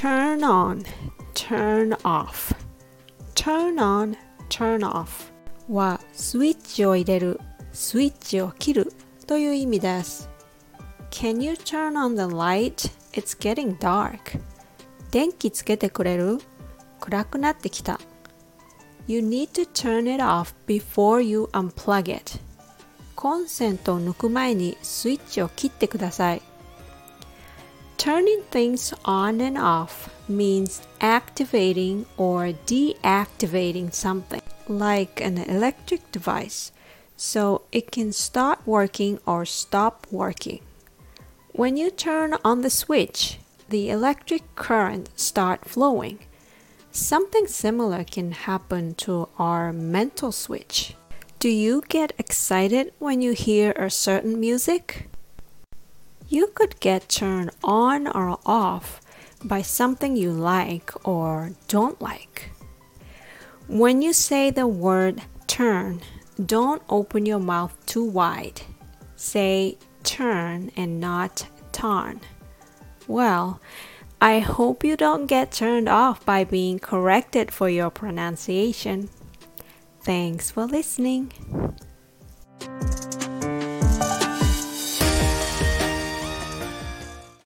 turn on, turn off, turn on, turn off はスイッチを入れる、スイッチを切るという意味です。Can you turn on the light? It's getting dark. 電気つけてくれる暗くなってきた。You need to turn it off before you unplug it. コンセントを抜く前にスイッチを切ってください。Turning things on and off means activating or deactivating something, like an electric device, so it can start working or stop working. When you turn on the switch, the electric current start flowing. Something similar can happen to our mental switch. Do you get excited when you hear a certain music? You could get turned on or off by something you like or don't like. When you say the word turn, don't open your mouth too wide. Say turn and not turn. Well, I hope you don't get turned off by being corrected for your pronunciation. Thanks for listening.